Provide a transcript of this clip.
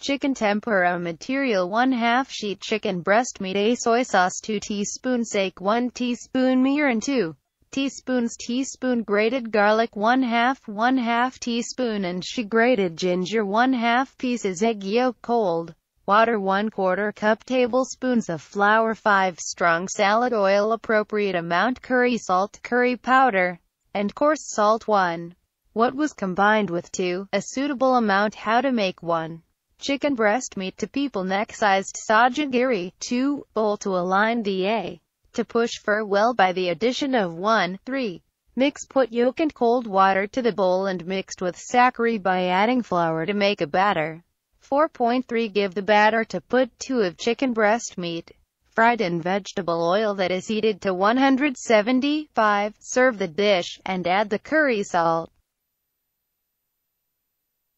Chicken tempura material 1 2 sheet chicken breast meat a soy sauce 2 teaspoons sake 1 teaspoon mirin 2 teaspoons teaspoon grated garlic 1 2 1 2 teaspoon and she grated ginger 1 2 pieces egg yolk cold water 1 quarter cup tablespoons of flour 5 strong salad oil appropriate amount curry salt curry powder and coarse salt 1 what was combined with 2 a suitable amount how to make 1 chicken breast meat to people neck-sized sajagiri 2 bowl to align the A to push fur well by the addition of 1 3 Mix put yolk and cold water to the bowl and mixed with sacchari by adding flour to make a batter. 4.3 Give the batter to put 2 of chicken breast meat, fried in vegetable oil that is heated to 175. Serve the dish, and add the curry salt.